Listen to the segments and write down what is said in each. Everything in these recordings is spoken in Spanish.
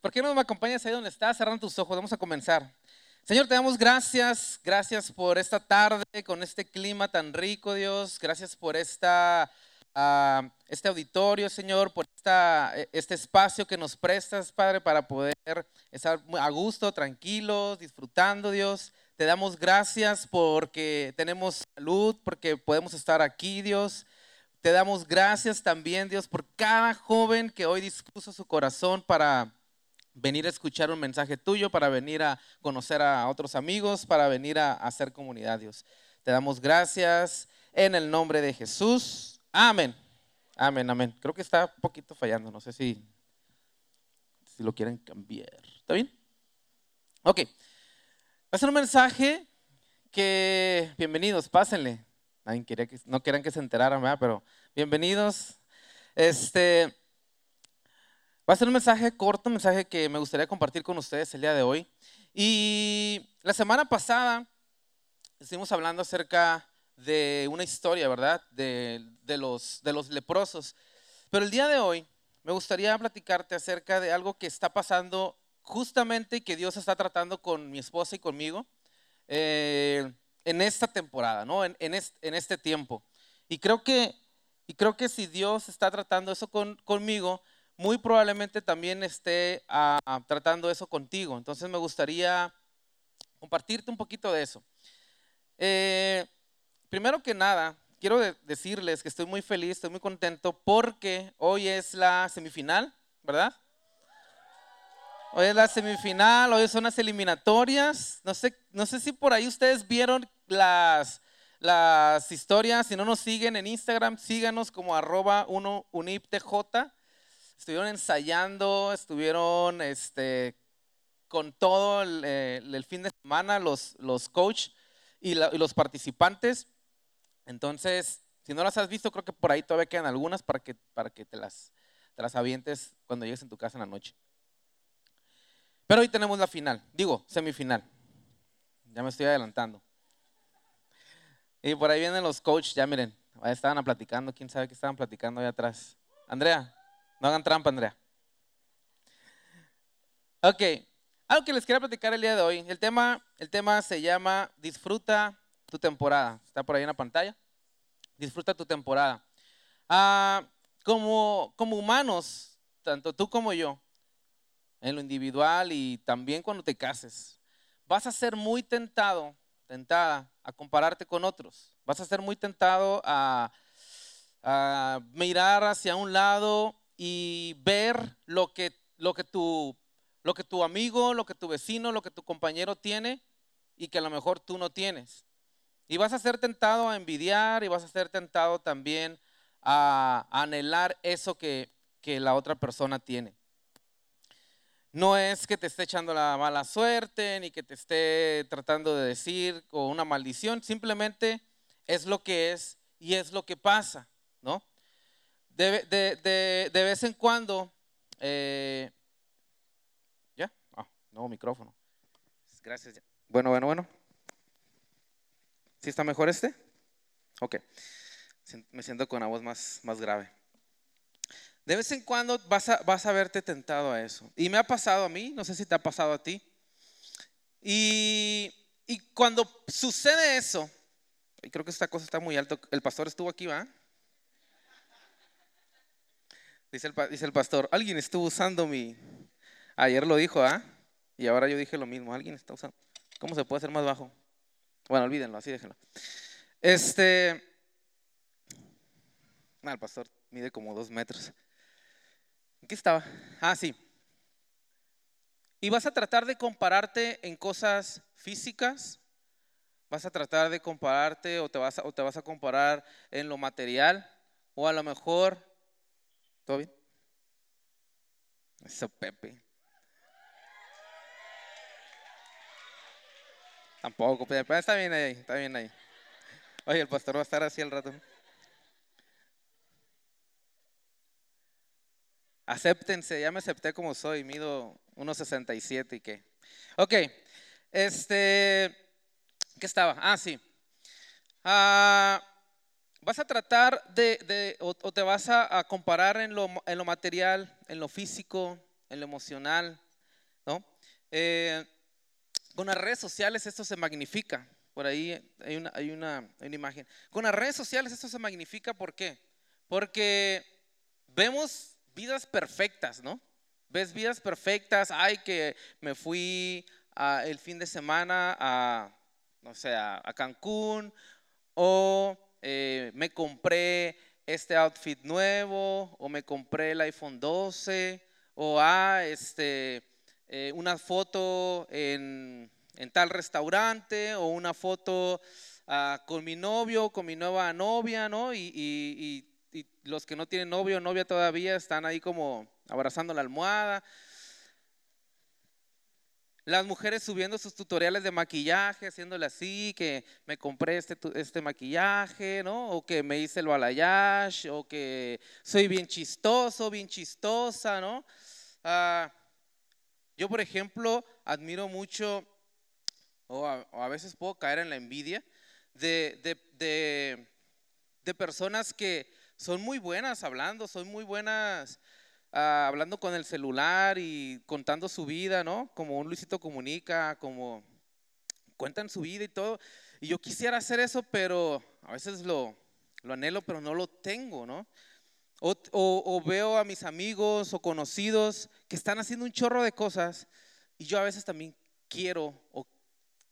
¿Por qué no me acompañas ahí donde estás? Cerrando tus ojos, vamos a comenzar. Señor, te damos gracias, gracias por esta tarde con este clima tan rico, Dios. Gracias por esta, ah, este auditorio, Señor, por esta, este espacio que nos prestas, Padre, para poder estar a gusto, tranquilos, disfrutando, Dios. Te damos gracias porque tenemos salud, porque podemos estar aquí, Dios. Te damos gracias también, Dios, por cada joven que hoy dispuso su corazón para venir a escuchar un mensaje tuyo, para venir a conocer a otros amigos, para venir a, hacer comunidad, Dios. Te damos gracias en el nombre de Jesús. Amén. Amén, amén. Creo que está un poquito fallando, no sé si, si lo quieren cambiar. ¿Está bien? Ok. Va a ser un mensaje que, bienvenidos, pásenle. Nadie quería que, no querían que se enteraran, ¿verdad? Pero bienvenidos. Este, va a ser un mensaje corto, un mensaje que me gustaría compartir con ustedes el día de hoy. Y la semana pasada estuvimos hablando acerca de una historia, ¿verdad? De, de, los, de los leprosos. Pero el día de hoy me gustaría platicarte acerca de algo que está pasando justamente y que Dios está tratando con mi esposa y conmigo. Eh, en esta temporada, ¿no? En, en, este, tiempo. Y creo que, y creo que si Dios está tratando eso con, conmigo, muy probablemente también esté ah, tratando eso contigo. Entonces me gustaría compartirte un poquito de eso. Eh, primero que nada, quiero decirles que estoy muy feliz, estoy muy contento porque hoy es la semifinal, ¿verdad? Hoy es la semifinal, hoy son las eliminatorias. No sé, no sé si por ahí ustedes vieron las, las historias. Si no nos siguen en Instagram, síganos como arroba uno uniptj. Estuvieron ensayando, estuvieron este, con todo el, eh, fin de semana los, los coach y, los participantes. Entonces, si no las has visto, creo que por ahí todavía quedan algunas para que, para que te, las, te avientes cuando llegues en tu casa en la noche. Pero hoy tenemos la final, digo, semifinal. Ya me estoy adelantando. Y por ahí vienen los coaches, ya miren, estaban platicando, quién sabe qué estaban platicando ahí atrás. Andrea, no hagan trampa, Andrea. Ok, algo que les quiero platicar el día de hoy. El tema, el tema se llama Disfruta tu temporada. Está por ahí en la pantalla. Disfruta tu temporada. Ah, como, como humanos, tanto tú como yo, en lo individual y también cuando te cases. Vas a ser muy tentado, tentada a compararte con otros. Vas a ser muy tentado a, mirar hacia un lado y ver lo que, lo, que tu, lo que tu amigo, lo que tu vecino, lo que tu compañero tiene y que a lo mejor tú no tienes. Y vas a ser tentado a envidiar y vas a ser tentado también a, anhelar eso que, que la otra persona tiene. No es que te esté echando la mala suerte, ni que te esté tratando de decir o una maldición, simplemente es lo que es y es lo que pasa, ¿no? De, de, de, vez en cuando, eh, ¿ya? Ah, nuevo micrófono. Gracias. Bueno, bueno, bueno. ¿Sí está mejor este? Ok. Me siento con la voz más, más grave. De vez en cuando vas a, vas a verte tentado a eso. Y me ha pasado a mí, no sé si te ha pasado a ti. Y, y cuando sucede eso, y creo que esta cosa está muy alto, el pastor estuvo aquí, ¿va? Dice el, dice el pastor, alguien estuvo usando mi... Ayer lo dijo, ¿ah? Y ahora yo dije lo mismo, alguien está usando... ¿Cómo se puede hacer más bajo? Bueno, olvídenlo, así déjenlo. Este... No, el pastor mide como dos metros. ¿En qué estaba? Ah, sí. Y vas a tratar de compararte en cosas físicas, vas a tratar de compararte o te vas o te vas a comparar en lo material, o a lo mejor, ¿todo bien? Eso, Pepe. Tampoco, pero está bien ahí, está bien ahí. Oye, el pastor va a estar así el rato. Acéptense, ya me acepté como soy, mido 1,67 y qué. Ok, este, ¿qué estaba? Ah, sí. Ah, vas a tratar de, o, te vas a, comparar en lo, en lo material, en lo físico, en lo emocional, ¿no? Eh, con las redes sociales esto se magnifica. Por ahí hay una, hay, una, imagen. Con las redes sociales esto se magnifica, ¿por qué? Porque vemos vidas perfectas, ¿no? Ves vidas perfectas, ay, que me fui el fin de semana a, no sé, a, Cancún, o eh, me compré este outfit nuevo, o me compré el iPhone 12, o ah, este, eh, una foto en, tal restaurante, o una foto ah, con mi novio, con mi nueva novia, ¿no? Y, los que no tienen novio o novia todavía están ahí como abrazando la almohada. Las mujeres subiendo sus tutoriales de maquillaje, haciéndole así, que me compré este, este maquillaje, ¿no? O que me hice el balayage, o que soy bien chistoso, bien chistosa, ¿no? Ah, yo, por ejemplo, admiro mucho, o a, veces puedo caer en la envidia, de, de, personas que son muy buenas hablando, son muy buenas Ah, hablando con el celular y contando su vida, ¿no? Como un Luisito Comunica, como cuentan su vida y todo. Y yo quisiera hacer eso, pero a veces lo, lo anhelo, pero no lo tengo, ¿no? O, o, veo a mis amigos o conocidos que están haciendo un chorro de cosas y yo a veces también quiero o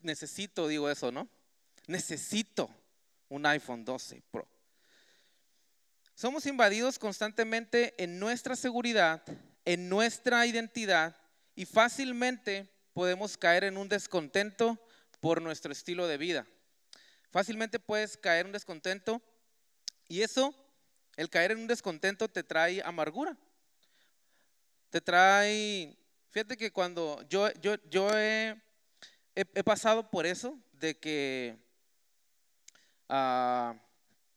necesito, digo eso, ¿no? Necesito un iPhone 12 Pro. Somos invadidos constantemente en nuestra seguridad, en nuestra identidad y fácilmente podemos caer en un descontento por nuestro estilo de vida. Fácilmente puedes caer en un descontento y eso, el caer en un descontento te trae amargura. Te trae, fíjate que cuando yo, yo, yo he, pasado por eso, de que... Uh,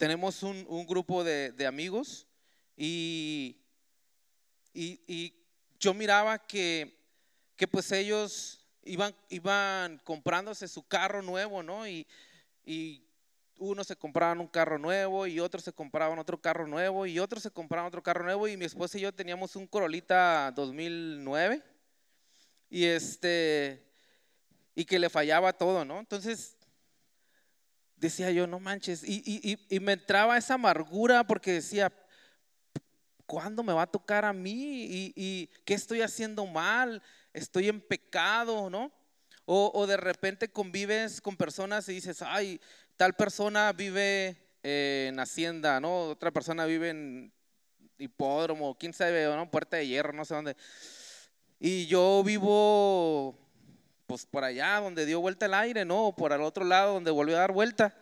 tenemos un, grupo de, amigos y, y, yo miraba que, que, pues ellos iban, iban comprándose su carro nuevo, ¿no? Y, y unos se compraban un carro nuevo y otros se compraban otro carro nuevo y otros se compraban otro carro nuevo y mi esposa y yo teníamos un Corolita 2009 y este y que le fallaba todo, ¿no? Entonces decía yo, no manches, y, me entraba esa amargura porque decía, ¿cuándo me va a tocar a mí? ¿Y, qué estoy haciendo mal? ¿Estoy en pecado? ¿No? O, de repente convives con personas y dices, ay, tal persona vive en Hacienda, ¿no? Otra persona vive en hipódromo, quién sabe, ¿no? Puerta de hierro, no sé dónde. Y yo vivo pues por allá donde dio vuelta el aire, ¿no? Por al otro lado donde volvió a dar vuelta.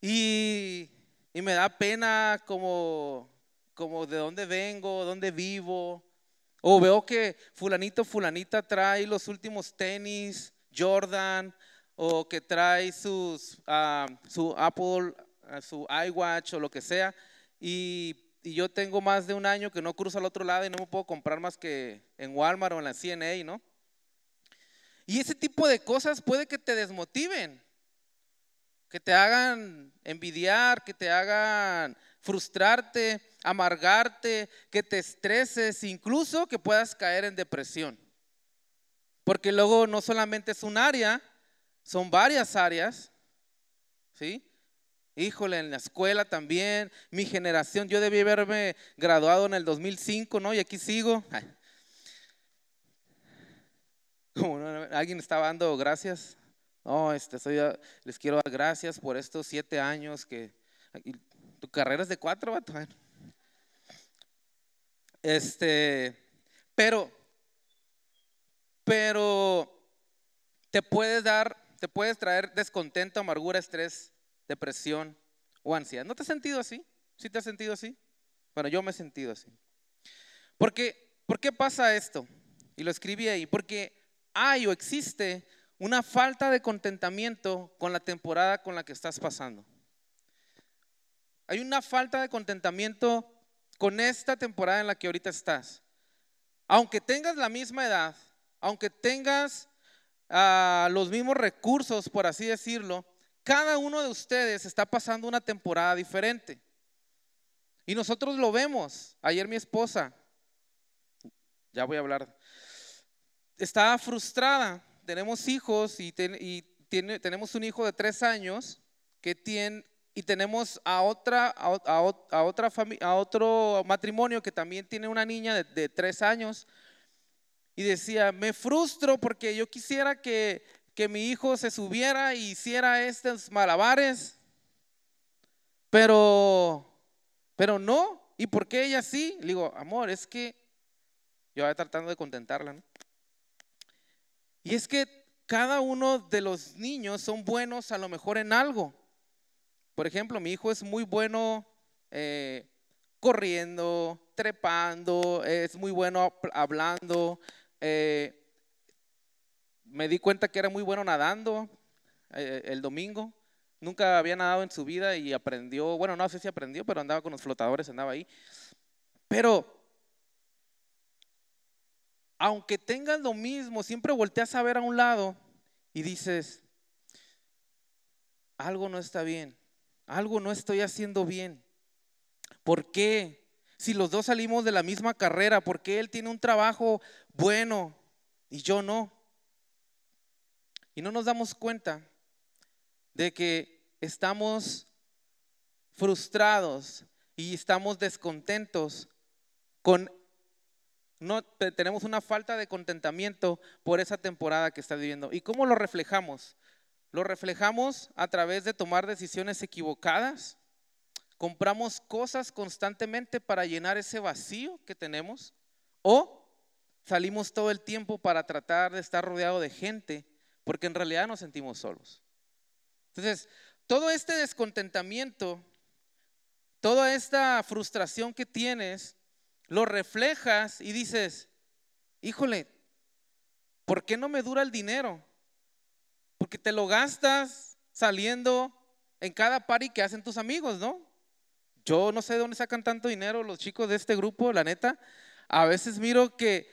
Y, y me da pena como, como de dónde vengo, dónde vivo. O veo que fulanito, fulanita trae los últimos tenis, Jordan, o que trae sus, ah, su Apple, ah, su iWatch o lo que sea. Y, y, yo tengo más de un año que no cruzo al otro lado y no me puedo comprar más que en Walmart o en la CNA, ¿no? Y ese tipo de cosas puede que te desmotiven, que te hagan envidiar, que te hagan frustrarte, amargarte, que te estreses, incluso que puedas caer en depresión. Porque luego no solamente es un área, son varias áreas, ¿sí? Híjole, en la escuela también, mi generación, yo debí haberme graduado en el 2005, ¿no? Y aquí sigo alguien estaba dando gracias. No, este, soy, les quiero dar gracias por estos siete años que tu carrera es de cuatro, vato. Este, pero, pero te puedes dar, te puedes traer descontento, amargura, estrés, depresión o ansiedad. ¿No te has sentido así? ¿Sí te has sentido así? Bueno, yo me he sentido así. Porque, ¿por qué pasa esto? Y lo escribí ahí. Porque hay o existe una falta de contentamiento con la temporada con la que estás pasando. Hay una falta de contentamiento con esta temporada en la que ahorita estás. Aunque tengas la misma edad, aunque tengas ah, los mismos recursos, por así decirlo, cada uno de ustedes está pasando una temporada diferente. Y nosotros lo vemos. Ayer mi esposa, ya voy a hablar estaba frustrada. Tenemos hijos y, tiene, tenemos un hijo de tres años que tiene, y tenemos a otra, a, otra a otro matrimonio que también tiene una niña de, de, tres años. Y decía, me frustro porque yo quisiera que, que mi hijo se subiera y hiciera estos malabares, pero, pero no. ¿Y por qué ella sí? Le digo, amor, es que yo voy tratando de contentarla. ¿no? Y es que cada uno de los niños son buenos a lo mejor en algo. Por ejemplo, mi hijo es muy bueno eh, corriendo, trepando, es muy bueno hablando. Eh, me di cuenta que era muy bueno nadando eh, el domingo. Nunca había nadado en su vida y aprendió, bueno, no sé si aprendió, pero andaba con los flotadores, andaba ahí. Pero aunque tengas lo mismo, siempre volteas a ver a un lado y dices, algo no está bien, algo no estoy haciendo bien. ¿Por qué? Si los dos salimos de la misma carrera, ¿por qué él tiene un trabajo bueno y yo no? Y no nos damos cuenta de que estamos frustrados y estamos descontentos con no tenemos una falta de contentamiento por esa temporada que está viviendo. ¿Y cómo lo reflejamos? Lo reflejamos a través de tomar decisiones equivocadas. Compramos cosas constantemente para llenar ese vacío que tenemos. O salimos todo el tiempo para tratar de estar rodeado de gente porque en realidad nos sentimos solos. Entonces, todo este descontentamiento, toda esta frustración que tienes, lo reflejas y dices, híjole, ¿por qué no me dura el dinero? Porque te lo gastas saliendo en cada party que hacen tus amigos, ¿no? Yo no sé de dónde sacan tanto dinero los chicos de este grupo, la neta. A veces miro que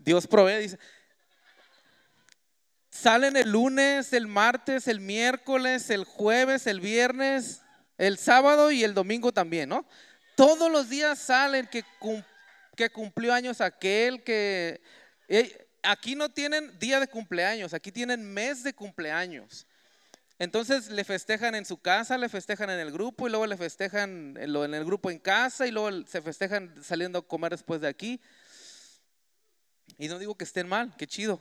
Dios provee, dice, salen el lunes, el martes, el miércoles, el jueves, el viernes, el sábado y el domingo también, ¿no? Todos los días salen que, que cumplió años aquel, que... Eh, aquí no tienen día de cumpleaños, aquí tienen mes de cumpleaños. Entonces le festejan en su casa, le festejan en el grupo y luego le festejan en el grupo en casa y luego se festejan saliendo a comer después de aquí. Y no digo que estén mal, qué chido.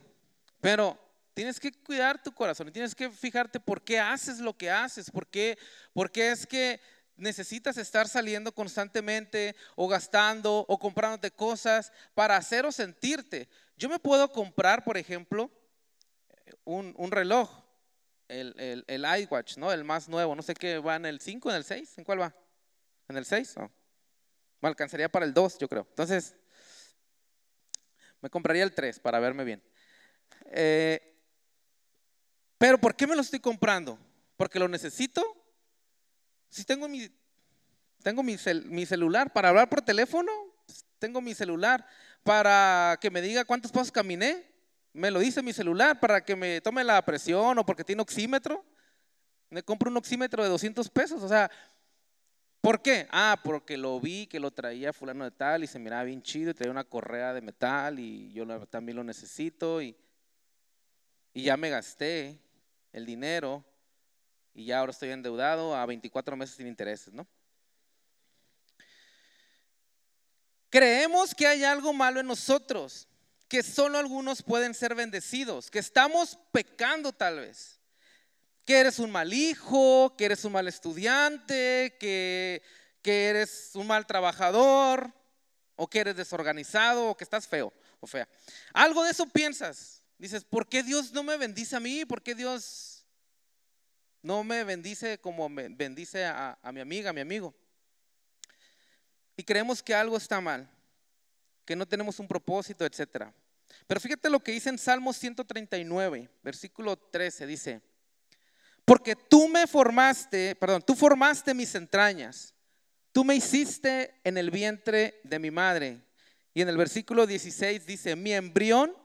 Pero tienes que cuidar tu corazón y tienes que fijarte por qué haces lo que haces, por qué, por qué es que necesitas estar saliendo constantemente o gastando o comprándote cosas para hacer o sentirte. Yo me puedo comprar, por ejemplo, un, reloj, el, el, iWatch, ¿no? El más nuevo, no sé qué, va en el 5, en el 6, ¿en cuál va? ¿En el 6? Me alcanzaría para el 2, yo creo. Entonces, me compraría el 3 para verme bien. Eh, pero ¿por qué me lo estoy comprando? ¿Porque lo necesito? Si tengo mi, tengo mi, mi celular para hablar por teléfono, tengo mi celular para que me diga cuántos pasos caminé, me lo dice mi celular para que me tome la presión o porque tiene oxímetro. Me compro un oxímetro de 200 pesos, o sea, ¿por qué? Ah, porque lo vi que lo traía fulano de tal y se miraba bien chido y traía una correa de metal y yo también lo necesito y, y ya me gasté el dinero y ya ahora estoy endeudado a 24 meses sin intereses, ¿no? Creemos que hay algo malo en nosotros, que solo algunos pueden ser bendecidos, que estamos pecando tal vez, que eres un mal hijo, que eres un mal estudiante, que, que eres un mal trabajador, o que eres desorganizado, o que estás feo o fea. Algo de eso piensas. Dices, ¿por qué Dios no me bendice a mí? ¿Por qué Dios no me bendice como me bendice a, mi amiga, a mi amigo. Y creemos que algo está mal, que no tenemos un propósito, etc. Pero fíjate lo que dice en Salmo 139, versículo 13, dice, porque tú me formaste, perdón, tú formaste mis entrañas, tú me hiciste en el vientre de mi madre. Y en el versículo 16 dice, mi embrión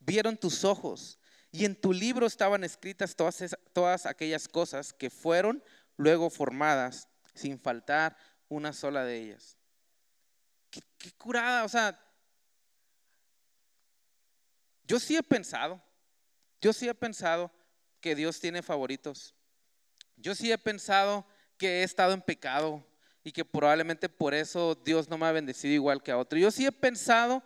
vieron tus ojos y en tu libro estaban escritas todas, todas aquellas cosas que fueron luego formadas sin faltar una sola de ellas. Qué, curada, o sea, yo sí he pensado, yo sí he pensado que Dios tiene favoritos. Yo sí he pensado que he estado en pecado y que probablemente por eso Dios no me ha bendecido igual que a otro. Yo sí he pensado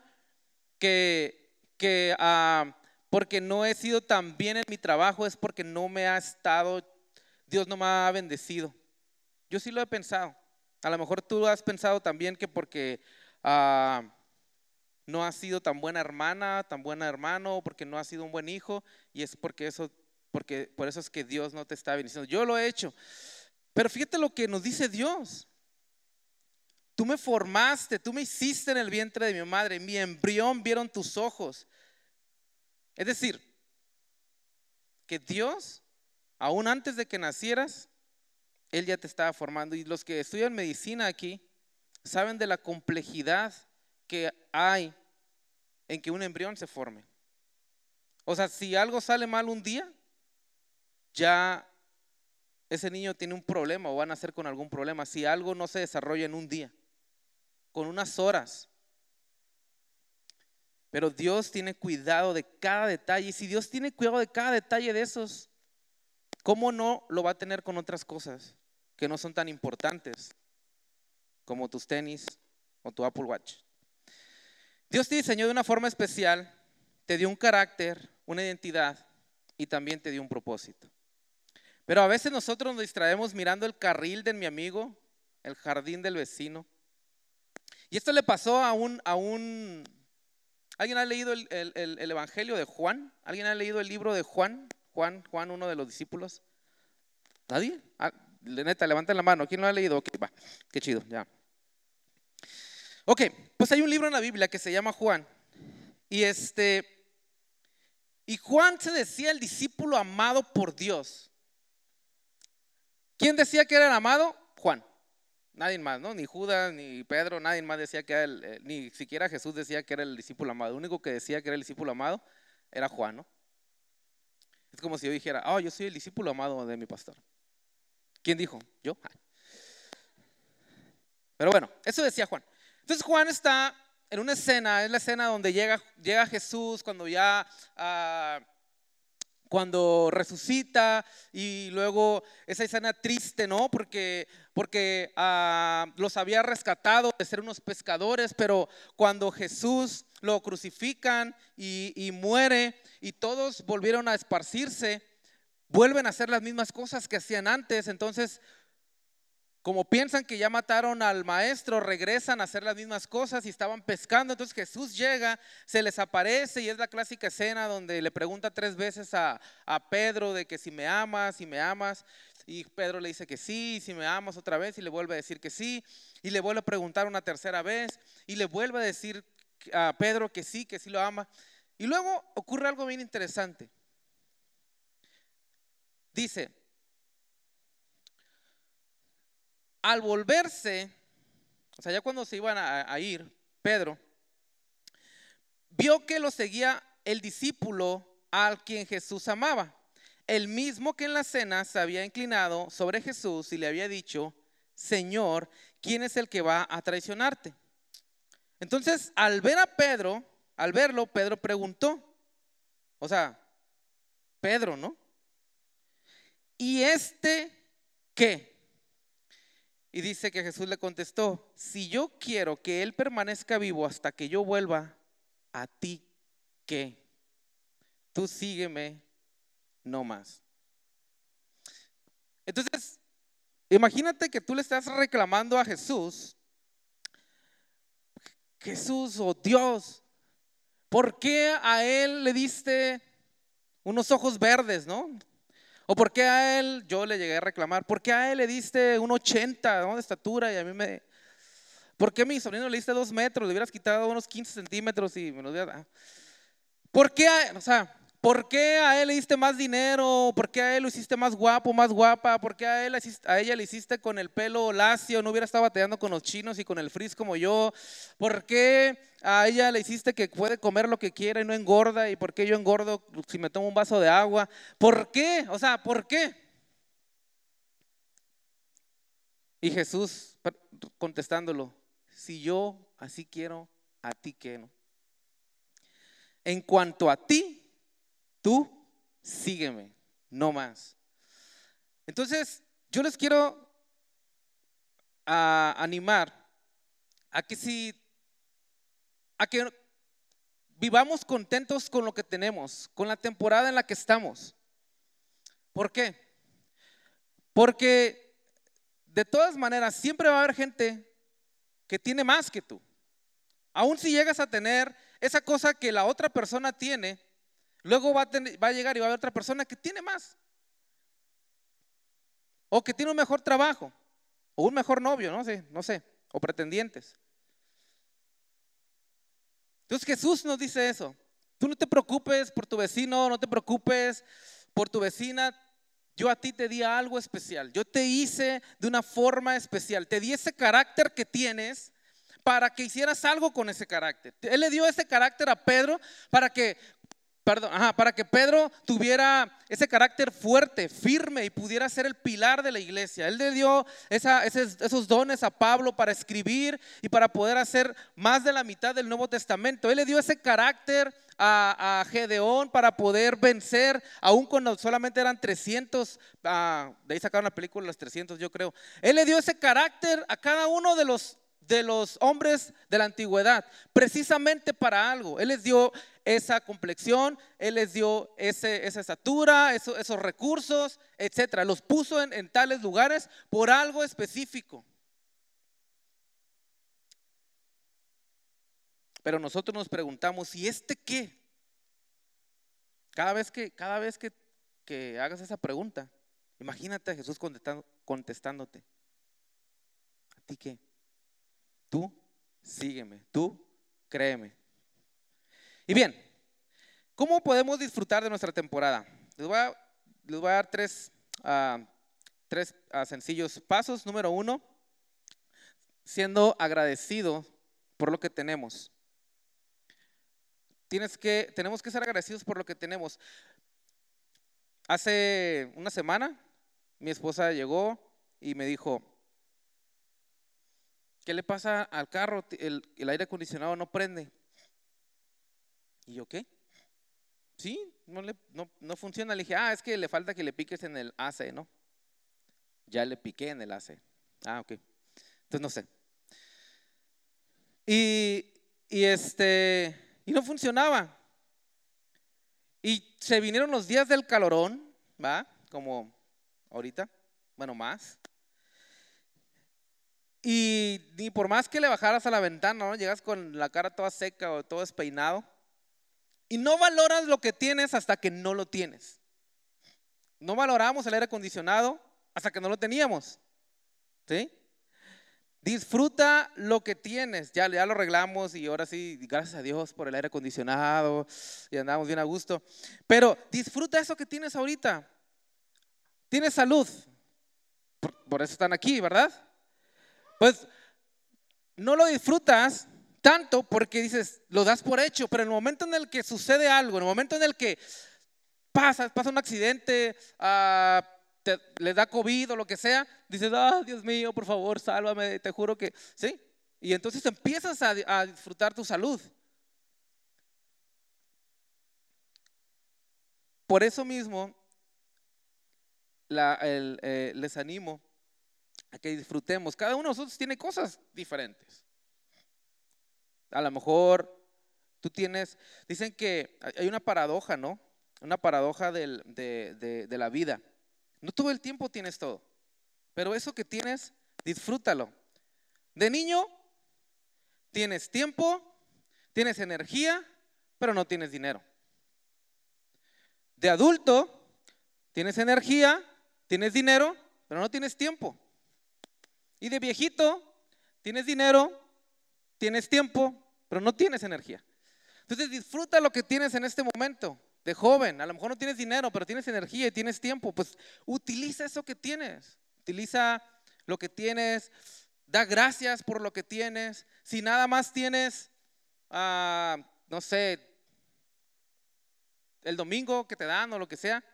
que, que ah, porque no he sido tan bien en mi trabajo es porque no me ha estado, Dios no me ha bendecido. Yo sí lo he pensado. A lo mejor tú has pensado también que porque ah, no has sido tan buena hermana, tan buena hermano, porque no has sido un buen hijo, y es porque eso, porque por eso es que Dios no te está bendiciendo. Yo lo he hecho. Pero fíjate lo que nos dice Dios. Tú me formaste, tú me hiciste en el vientre de mi madre, mi embrión vieron tus ojos. Es decir, que Dios, aún antes de que nacieras, Él ya te estaba formando. Y los que estudian medicina aquí saben de la complejidad que hay en que un embrión se forme. O sea, si algo sale mal un día, ya ese niño tiene un problema o va a nacer con algún problema. Si algo no se desarrolla en un día, con unas horas. Pero Dios tiene cuidado de cada detalle. Y si Dios tiene cuidado de cada detalle de esos, ¿cómo no lo va a tener con otras cosas que no son tan importantes como tus tenis o tu Apple Watch? Dios te diseñó de una forma especial, te dio un carácter, una identidad y también te dio un propósito. Pero a veces nosotros nos distraemos mirando el carril de mi amigo, el jardín del vecino. Y esto le pasó a un, a un ¿Alguien ha leído el, Evangelio de Juan? ¿Alguien ha leído el libro de Juan? Juan, Juan, uno de los discípulos. ¿Nadie? Ah, neta, levanten la mano. ¿Quién lo ha leído? Ok, va. Qué chido, ya. Ok, pues hay un libro en la Biblia que se llama Juan. Y este, y Juan se decía el discípulo amado por Dios. ¿Quién decía que era el amado? Juan. Nadie más, ¿no? Ni Judas, ni Pedro, nadie más decía que era el, eh, ni siquiera Jesús decía que era el discípulo amado. El único que decía que era el discípulo amado era Juan, ¿no? Es como si yo dijera, oh, yo soy el discípulo amado de mi pastor. ¿Quién dijo? Yo. Pero bueno, eso decía Juan. Entonces Juan está en una escena, es la escena donde llega, llega Jesús cuando ya... Ah, cuando resucita y luego esa escena triste, ¿no? Porque, porque ah, los había rescatado de ser unos pescadores, pero cuando Jesús lo crucifican y, y muere y todos volvieron a esparcirse, vuelven a hacer las mismas cosas que hacían antes, entonces como piensan que ya mataron al maestro, regresan a hacer las mismas cosas y estaban pescando. Entonces Jesús llega, se les aparece y es la clásica escena donde le pregunta tres veces a, Pedro de que si me amas, si me amas. Y Pedro le dice que sí, si me amas otra vez y le vuelve a decir que sí. Y le vuelve a preguntar una tercera vez y le vuelve a decir a Pedro que sí, que sí lo ama. Y luego ocurre algo bien interesante. Dice, al volverse, o sea, ya cuando se iban a, ir, Pedro, vio que lo seguía el discípulo al quien Jesús amaba, el mismo que en la cena se había inclinado sobre Jesús y le había dicho, Señor, ¿quién es el que va a traicionarte? Entonces, al ver a Pedro, al verlo, Pedro preguntó, o sea, Pedro, ¿no? ¿Y este qué? Y dice que Jesús le contestó, si yo quiero que Él permanezca vivo hasta que yo vuelva, a ti qué? Tú sígueme no más. Entonces, imagínate que tú le estás reclamando a Jesús, Jesús o oh Dios, ¿por qué a Él le diste unos ojos verdes, no? ¿O por qué a él, yo le llegué a reclamar, por qué a él le diste un 80 de estatura y a mí me... ¿Por qué a mi sobrino le diste dos metros? Le hubieras quitado unos 15 centímetros y me los hubiera... ¿Por qué a, o sea, ¿por qué a él le diste más dinero? ¿Por qué a él lo hiciste más guapo, más guapa? ¿Por qué a, él, a ella le hiciste con el pelo lacio? No hubiera estado bateando con los chinos y con el frizz como yo. ¿Por qué a ella le hiciste que puede comer lo que quiera y no engorda, y por qué yo engordo si me tomo un vaso de agua. ¿Por qué? O sea, ¿por qué? Y Jesús contestándolo, si yo así quiero, a ti qué no. en cuanto a ti, tú sígueme, no más. Entonces, yo les quiero animar a que a que vivamos contentos con lo que tenemos, con la temporada en la que estamos. ¿Por qué? Porque de todas maneras siempre va a haber gente que tiene más que tú. Aún si llegas a tener esa cosa que la otra persona tiene, luego va a, llegar y va a haber otra persona que tiene más. O que tiene un mejor trabajo, o un mejor novio, no sé, no sé, o pretendientes. Entonces Jesús nos dice eso. Tú no te preocupes por tu vecino, no te preocupes por tu vecina. Yo a ti te di algo especial. Yo te hice de una forma especial. Te di ese carácter que tienes para que hicieras algo con ese carácter. Él le dio ese carácter a Pedro para que Perdón, para que Pedro tuviera ese carácter fuerte, firme y pudiera ser el pilar de la iglesia. Él le dio esos, dones a Pablo para escribir y para poder hacer más de la mitad del Nuevo Testamento. Él le dio ese carácter a, Gedeón para poder vencer, aún cuando solamente eran 300, ah, de ahí sacaron la película los 300 yo creo. Él le dio ese carácter a cada uno de los de los hombres de la antigüedad, precisamente para algo. Él les dio esa complexión, Él les dio ese, esa estatura, esos recursos, etcétera. Los puso en, en tales lugares por algo específico. Pero nosotros nos preguntamos, ¿y este qué? Cada vez que, cada vez que, que hagas esa pregunta, imagínate a Jesús contestándote. ¿A ti qué? Tú sígueme, tú créeme. Y bien, ¿cómo podemos disfrutar de nuestra temporada? Les voy a, les a dar tres, ah, tres ah, sencillos pasos. Número uno, siendo agradecido por lo que tenemos. Tienes que, tenemos que ser agradecidos por lo que tenemos. Hace una semana mi esposa llegó y me dijo, ¿qué le pasa al carro? El, el aire acondicionado no prende. ¿Y yo qué? Sí, no, le, no, funciona. Le dije, ah, es que le falta que le piques en el AC, ¿no? Ya le piqué en el AC. Ah, ok. Entonces no sé. Y, y este, y no funcionaba. Y se vinieron los días del calorón, ¿va? Como ahorita, bueno, más. Y ni por más que le bajaras a la ventana, ¿no? Llegas con la cara toda seca o todo despeinado. Y no valoras lo que tienes hasta que no lo tienes. No valoramos el aire acondicionado hasta que no lo teníamos. ¿Sí? Disfruta lo que tienes. Ya, ya lo arreglamos y ahora sí, gracias a Dios por el aire acondicionado y andamos bien a gusto. Pero disfruta eso que tienes ahorita. Tienes salud. por eso están aquí, ¿verdad? Pues no lo disfrutas tanto porque dices, lo das por hecho, pero en el momento en el que sucede algo, en el momento en el que pasa, pasa un accidente, uh, le da COVID o lo que sea, dices, ah, Dios mío, por favor, sálvame, te juro que, ¿sí? Y entonces empiezas a, disfrutar tu salud. Por eso mismo, eh, les animo a que disfrutemos. Cada uno de nosotros tiene cosas diferentes. A lo mejor tú tienes, dicen que hay una paradoja, ¿no? Una paradoja de, la vida. No todo el tiempo tienes todo, pero eso que tienes, disfrútalo. De niño, tienes tiempo, tienes energía, pero no tienes dinero. De adulto, tienes energía, tienes dinero, pero no tienes tiempo. Y de viejito, tienes dinero, tienes tiempo, pero no tienes energía. Entonces disfruta lo que tienes en este momento de joven. A lo mejor no tienes dinero, pero tienes energía y tienes tiempo. Pues utiliza eso que tienes. Utiliza lo que tienes. Da gracias por lo que tienes. Si nada más tienes, ah, no sé, el domingo que te dan o lo que sea,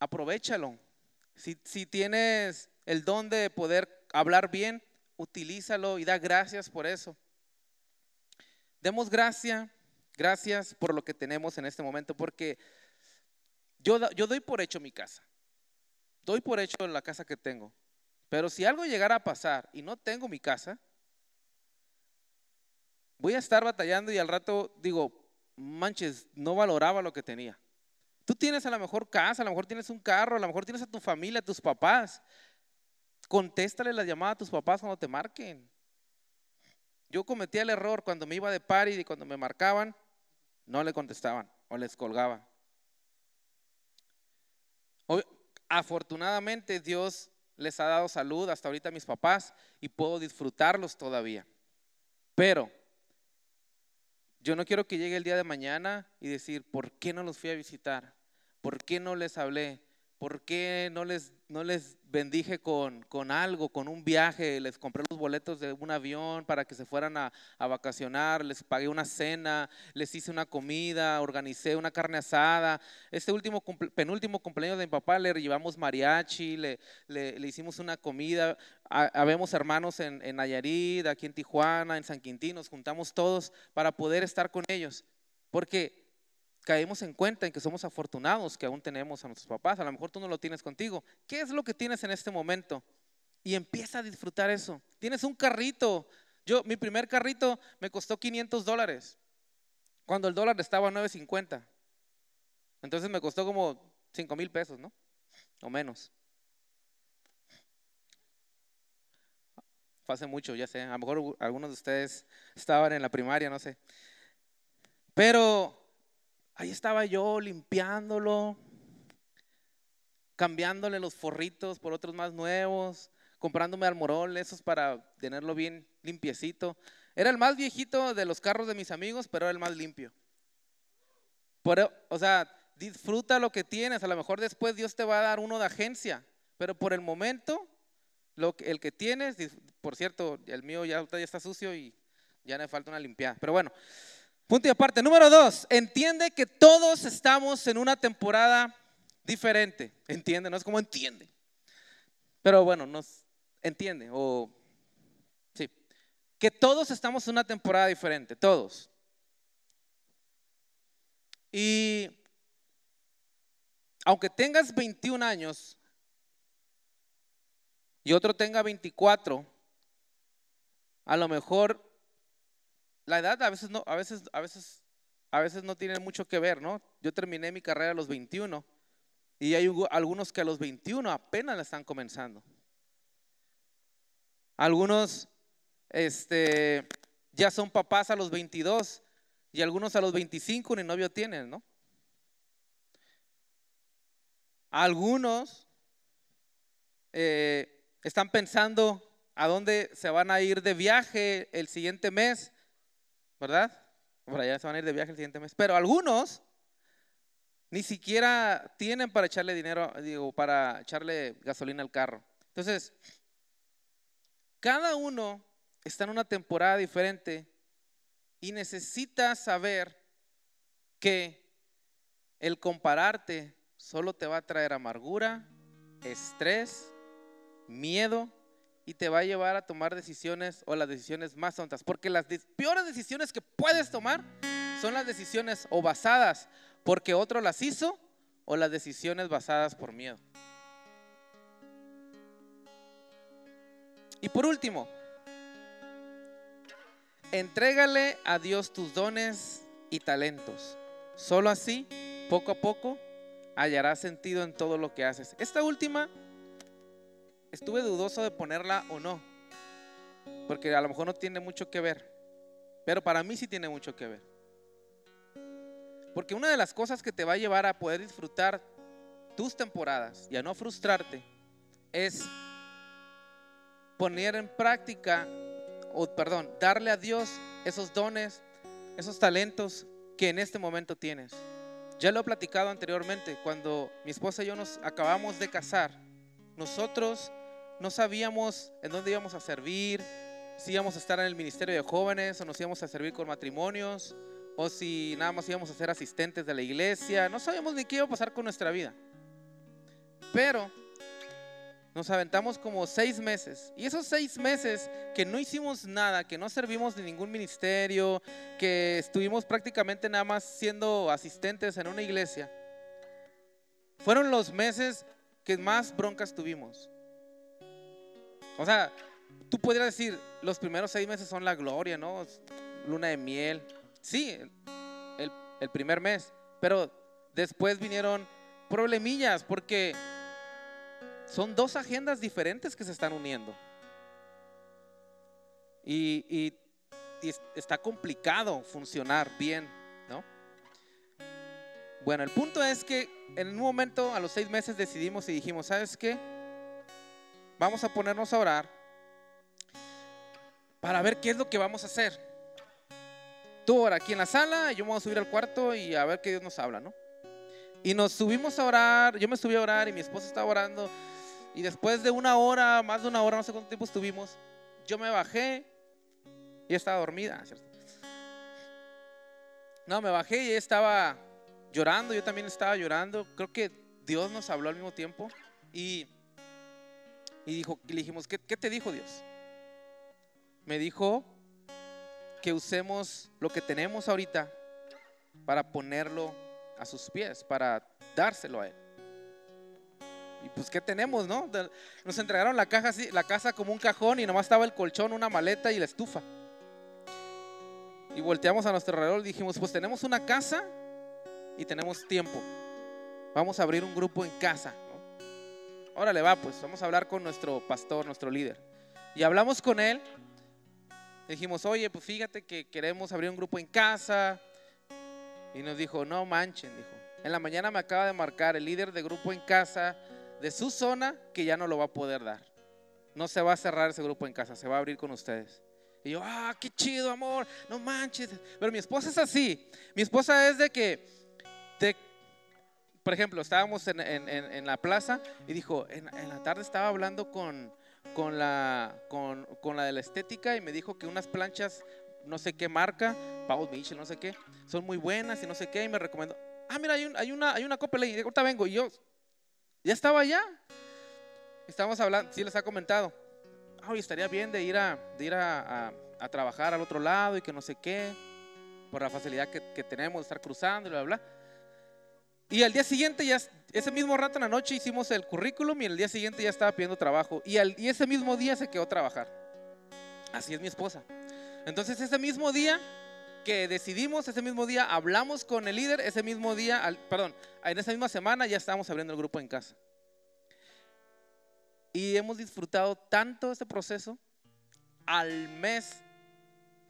aprovechalo. Si, si tienes el don de poder hablar bien, utilízalo y da gracias por eso. Demos gracia Gracias por lo que tenemos en este momento, porque yo, yo doy por hecho mi casa. Doy por hecho la casa que tengo. Pero si algo llegara a pasar y no tengo mi casa, voy a estar batallando y al rato digo, manches, no valoraba lo que tenía. Tú tienes a la mejor casa, a lo mejor tienes un carro, a lo mejor tienes a tu familia, a tus papás. Contéstale la llamada a tus papás cuando te marquen. Yo cometía el error cuando me iba de party y cuando me marcaban, no le contestaban o les colgaba. Afortunadamente Dios les ha dado salud hasta ahorita a mis papás y puedo disfrutarlos todavía. Pero yo no quiero que llegue el día de mañana y decir, ¿por qué no los fui a visitar? ¿Por qué no les hablé? ¿Por qué no les, no les bendije con, con, algo, con un viaje? Les compré los boletos de un avión para que se fueran a, a, vacacionar, les pagué una cena, les hice una comida, organicé una carne asada. Este último, penúltimo cumpleaños de mi papá le llevamos mariachi, le, le, le hicimos una comida. Habemos hermanos en, en Nayarit, aquí en Tijuana, en San Quintín, nos juntamos todos para poder estar con ellos. Porque caemos en cuenta en que somos afortunados que aún tenemos a nuestros papás. A lo mejor tú no lo tienes contigo. ¿Qué es lo que tienes en este momento? Y empieza a disfrutar eso. Tienes un carrito. Yo, mi primer carrito me costó 500 dólares. Cuando el dólar estaba a 9.50. Entonces me costó como 5 mil pesos, ¿no? O menos. Fue hace mucho, ya sé. A lo mejor algunos de ustedes estaban en la primaria, no sé. Pero Ahí estaba yo limpiándolo, cambiándole los forritos por otros más nuevos, comprándome almorol, esos para tenerlo bien limpiecito. Era el más viejito de los carros de mis amigos, pero era el más limpio. Por, o sea, disfruta lo que tienes. A lo mejor después Dios te va a dar uno de agencia, pero por el momento, el que tienes, por cierto, el mío ya, ya está sucio y ya le falta una limpiada. Pero bueno, Punto y aparte. Número dos, entiende que todos estamos en una temporada diferente. Entiende, no es como entiende. Pero bueno, nos entiende. O sí. Que todos estamos en una temporada diferente, todos. Y aunque tengas 21 años y otro tenga 24, a lo mejor la edad a veces no, a veces, a veces, a veces no tiene mucho que ver, ¿no? Yo terminé mi carrera a los 21 y hay algunos que a los 21 apenas la están comenzando. Algunos este, ya son papás a los 22 y algunos a los 25 ni novio tienen, ¿no? Algunos eh, están pensando a dónde se van a ir de viaje el siguiente mes ¿verdad? Por allá se van a ir de viaje el siguiente mes. Pero algunos ni siquiera tienen para echarle dinero, digo, para echarle gasolina al carro. Entonces, cada uno está en una temporada diferente y necesita saber que el compararte solo te va a traer amargura, estrés, miedo y te va a llevar a tomar decisiones o las decisiones más tontas. Porque las peores decisiones que puedes tomar son las decisiones o basadas porque otro las hizo o las decisiones basadas por miedo. Y por último, entrégale a Dios tus dones y talentos. Solo así, poco a poco, hallarás sentido en todo lo que haces. Esta última estuve dudoso de ponerla o no, porque a lo mejor no tiene mucho que ver, pero para mí sí tiene mucho que ver. Porque una de las cosas que te va a llevar a poder disfrutar tus temporadas y a no frustrarte es poner en práctica, o perdón, darle a Dios esos dones, esos talentos que en este momento tienes. Ya lo he platicado anteriormente, cuando mi esposa y yo nos acabamos de casar, nosotros no sabíamos en dónde íbamos a servir, si íbamos a estar en el ministerio de jóvenes o nos íbamos a servir con matrimonios o si nada más íbamos a ser asistentes de la iglesia. No sabíamos ni qué iba a pasar con nuestra vida. Pero Nos aventamos como seis meses. Y esos seis meses que no hicimos nada, que no servimos de ningún ministerio, que estuvimos prácticamente nada más siendo asistentes en una iglesia, fueron los meses que más broncas tuvimos. O sea, tú podrías decir, los primeros seis meses son la gloria, ¿no? Luna de miel. Sí, el, primer mes. Pero después vinieron problemillas porque son dos agendas diferentes que se están uniendo. Y, está complicado funcionar bien, ¿no? Bueno, el punto es que en un momento, a los seis meses, decidimos y dijimos, ¿sabes qué? Vamos a ponernos a orar para ver qué es lo que vamos a hacer. Tú ahora aquí en la sala, yo me voy a subir al cuarto y a ver qué Dios nos habla, ¿no? Y nos subimos a orar, yo me subí a orar y mi esposa estaba orando. Y después de una hora, más de una hora, no sé cuánto tiempo estuvimos, yo me bajé y estaba dormida. No, me bajé y estaba llorando, yo también estaba llorando. Creo que Dios nos habló al mismo tiempo y, y dijo, le dijimos, ¿qué, ¿qué te dijo Dios? Me dijo que usemos lo que tenemos ahorita para ponerlo a sus pies, para dárselo a Él. Y pues, ¿qué tenemos, no? Nos entregaron la, caja, la casa como un cajón y nomás estaba el colchón, una maleta y la estufa. Y volteamos a nuestro alrededor y dijimos, pues tenemos una casa y tenemos tiempo. Vamos a abrir un grupo en casa. Órale, va, pues vamos a hablar con nuestro pastor, nuestro líder. Y hablamos con él. Dijimos, oye, pues fíjate que queremos abrir un grupo en casa. Y nos dijo, no manchen, dijo. En la mañana me acaba de marcar el líder de grupo en casa de su zona que ya no lo va a poder dar. No se va a cerrar ese grupo en casa, se va a abrir con ustedes. Y yo, ah, qué chido, amor, no manches. Pero mi esposa es así. Mi esposa es de que, por ejemplo, estábamos en, la plaza y dijo, en, la tarde estaba hablando con, con, la, con, la de la estética y me dijo que unas planchas, no sé qué marca, Paul Mitchell, no sé qué, son muy buenas y no sé qué, y me recomendó. Ah, mira, hay, hay una, hay una copa y ahorita vengo. Y yo, ya estaba allá. Estábamos hablando, sí les ha comentado. Ay, estaría bien de ir, a, de ir a, trabajar al otro lado y que no sé qué, por la facilidad que, tenemos de estar cruzando y bla, bla. Y al día siguiente, ya, ese mismo rato en la noche hicimos el currículum y el día siguiente ya estaba pidiendo trabajo. Y, al, y ese mismo día se quedó a trabajar. Así es mi esposa. Entonces ese mismo día que decidimos, ese mismo día hablamos con el líder, ese mismo día, perdón, en esa misma semana ya estábamos abriendo el grupo en casa. Y hemos disfrutado tanto este proceso. Al mes,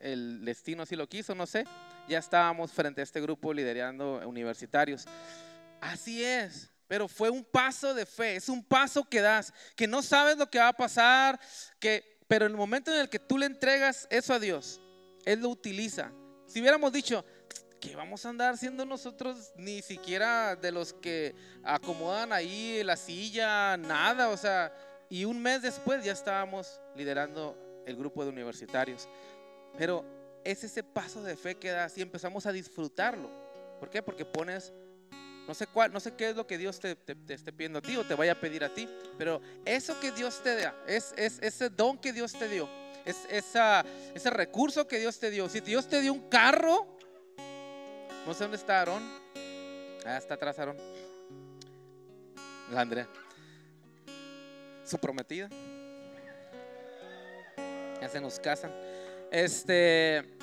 el destino así lo quiso, no sé, ya estábamos frente a este grupo liderando universitarios. Así es, pero fue un paso de fe, es un paso que das, que no sabes lo que va a pasar, que, pero en el momento en el que tú le entregas eso a Dios, Él lo utiliza si hubiéramos dicho, que vamos a andar siendo nosotros ni siquiera de los que acomodan ahí la silla, nada, o sea, y un mes después ya estábamos liderando el grupo de universitarios. Pero es ese paso de fe que das y empezamos a disfrutarlo. ¿Por qué? Porque pones, no sé cuál, no sé qué es lo que Dios te, esté pidiendo a ti o te vaya a pedir a ti, pero eso que Dios te da, es, es ese don que Dios te dio es, ese recurso que Dios te dio. Si Dios te dio un carro, no sé dónde está Aarón. Ah, está atrás Aarón. La Andrea. Su prometida. Ya se nos casan. Este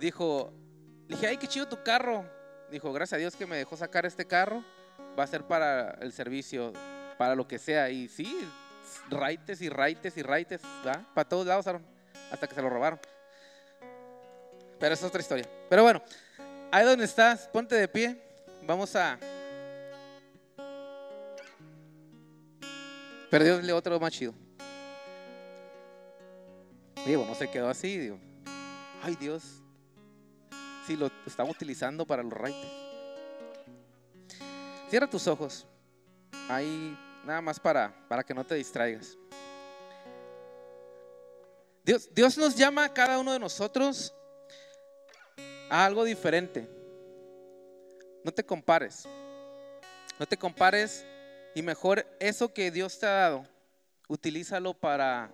dijo, dije, ay, qué chido tu carro. Dijo, gracias a Dios que me dejó sacar este carro. Va a ser para el servicio, para lo que sea. Y sí, raites y raites y raites, Para todos lados, hasta que se lo robaron. Pero es otra historia. Pero bueno, ahí donde estás, ponte de pie. Vamos a. Perdióle otro más chido. Digo, no se quedó así, digo. Ay Dios, si lo estamos utilizando para los raites. Cierra tus ojos. Ahí nada más para, para que no te distraigas. Dios, Dios nos llama a cada uno de nosotros a algo diferente. No te compares. No te compares Y mejor eso que Dios te ha dado, utilízalo para,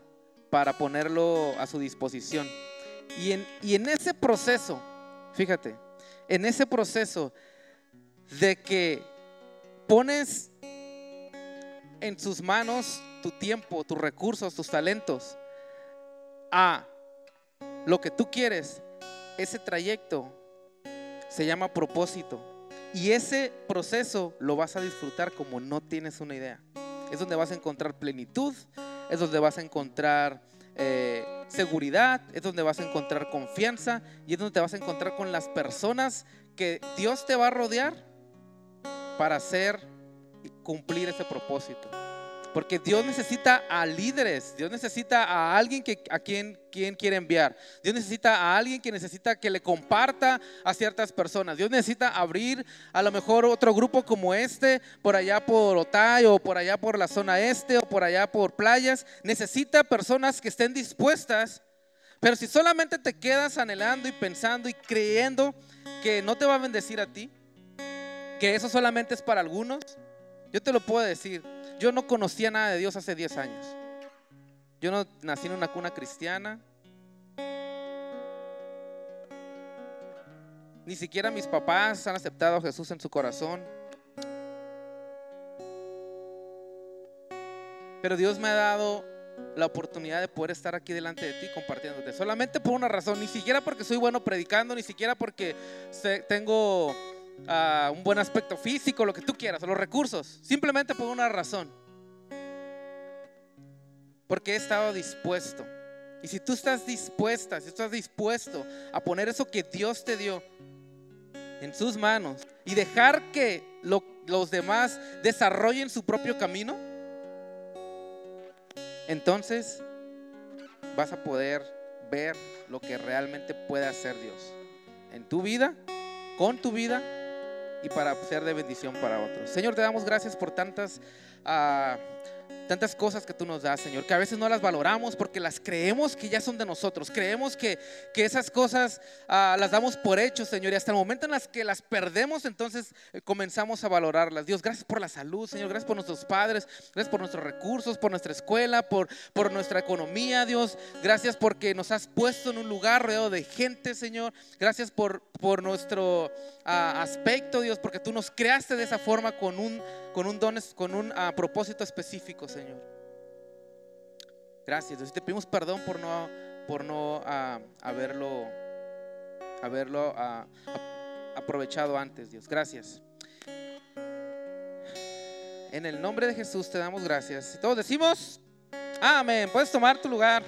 para ponerlo a su disposición. Y en, y en ese proceso, fíjate, en ese proceso de que pones en sus manos tu tiempo, tus recursos, tus talentos a lo que tú quieres, ese trayecto se llama propósito. Y ese proceso lo vas a disfrutar como no tienes una idea. Es donde vas a encontrar plenitud, es donde vas a encontrar eh, seguridad, es donde vas a encontrar confianza y es donde te vas a encontrar con las personas que Dios te va a rodear para hacer y cumplir ese propósito. Porque Dios necesita a líderes, Dios necesita a alguien que, a quien, quien quiere enviar. Dios necesita a alguien que necesita que le comparta a ciertas personas. Dios necesita abrir a lo mejor otro grupo como este, por allá por Otay o por allá por la zona este o por allá por playas. Necesita personas que estén dispuestas. Pero si solamente te quedas anhelando y pensando y creyendo que no te va a bendecir a ti, que eso solamente es para algunos, yo te lo puedo decir yo no conocía nada de Dios hace 10 años. Yo no nací en una cuna cristiana. Ni siquiera mis papás han aceptado a Jesús en su corazón. Pero Dios me ha dado la oportunidad de poder estar aquí delante de ti compartiéndote. Solamente por una razón, ni siquiera porque soy bueno predicando, ni siquiera porque tengo un buen aspecto físico, lo que tú quieras, o los recursos, simplemente por una razón. Porque he estado dispuesto. Y si tú estás dispuesta, si estás dispuesto a poner eso que Dios te dio en sus manos y dejar que los demás desarrollen su propio camino, entonces vas a poder ver lo que realmente puede hacer Dios en tu vida, con tu vida y para ser de bendición para otros. Señor, te damos gracias por tantas... Ah, tantas cosas que tú nos das, Señor, que a veces no las valoramos porque las creemos que ya son de nosotros. Creemos que, que esas cosas ah, las damos por hecho, Señor, y hasta el momento en las que las perdemos, entonces eh, comenzamos a valorarlas. Dios, gracias por la salud, Señor, gracias por nuestros padres, gracias por nuestros recursos, por nuestra escuela, por, por nuestra economía, Dios. Gracias porque nos has puesto en un lugar rodeado de gente, Señor. Gracias por, por nuestro ah, aspecto, Dios, porque tú nos creaste de esa forma con un, con un don, con un ah, propósito específico. Gracias. Dios. Te pedimos perdón por no, por no ah, haberlo, haberlo ah, aprovechado antes, Dios. Gracias. En el nombre de Jesús te damos gracias. Todos decimos, amén. Puedes tomar tu lugar.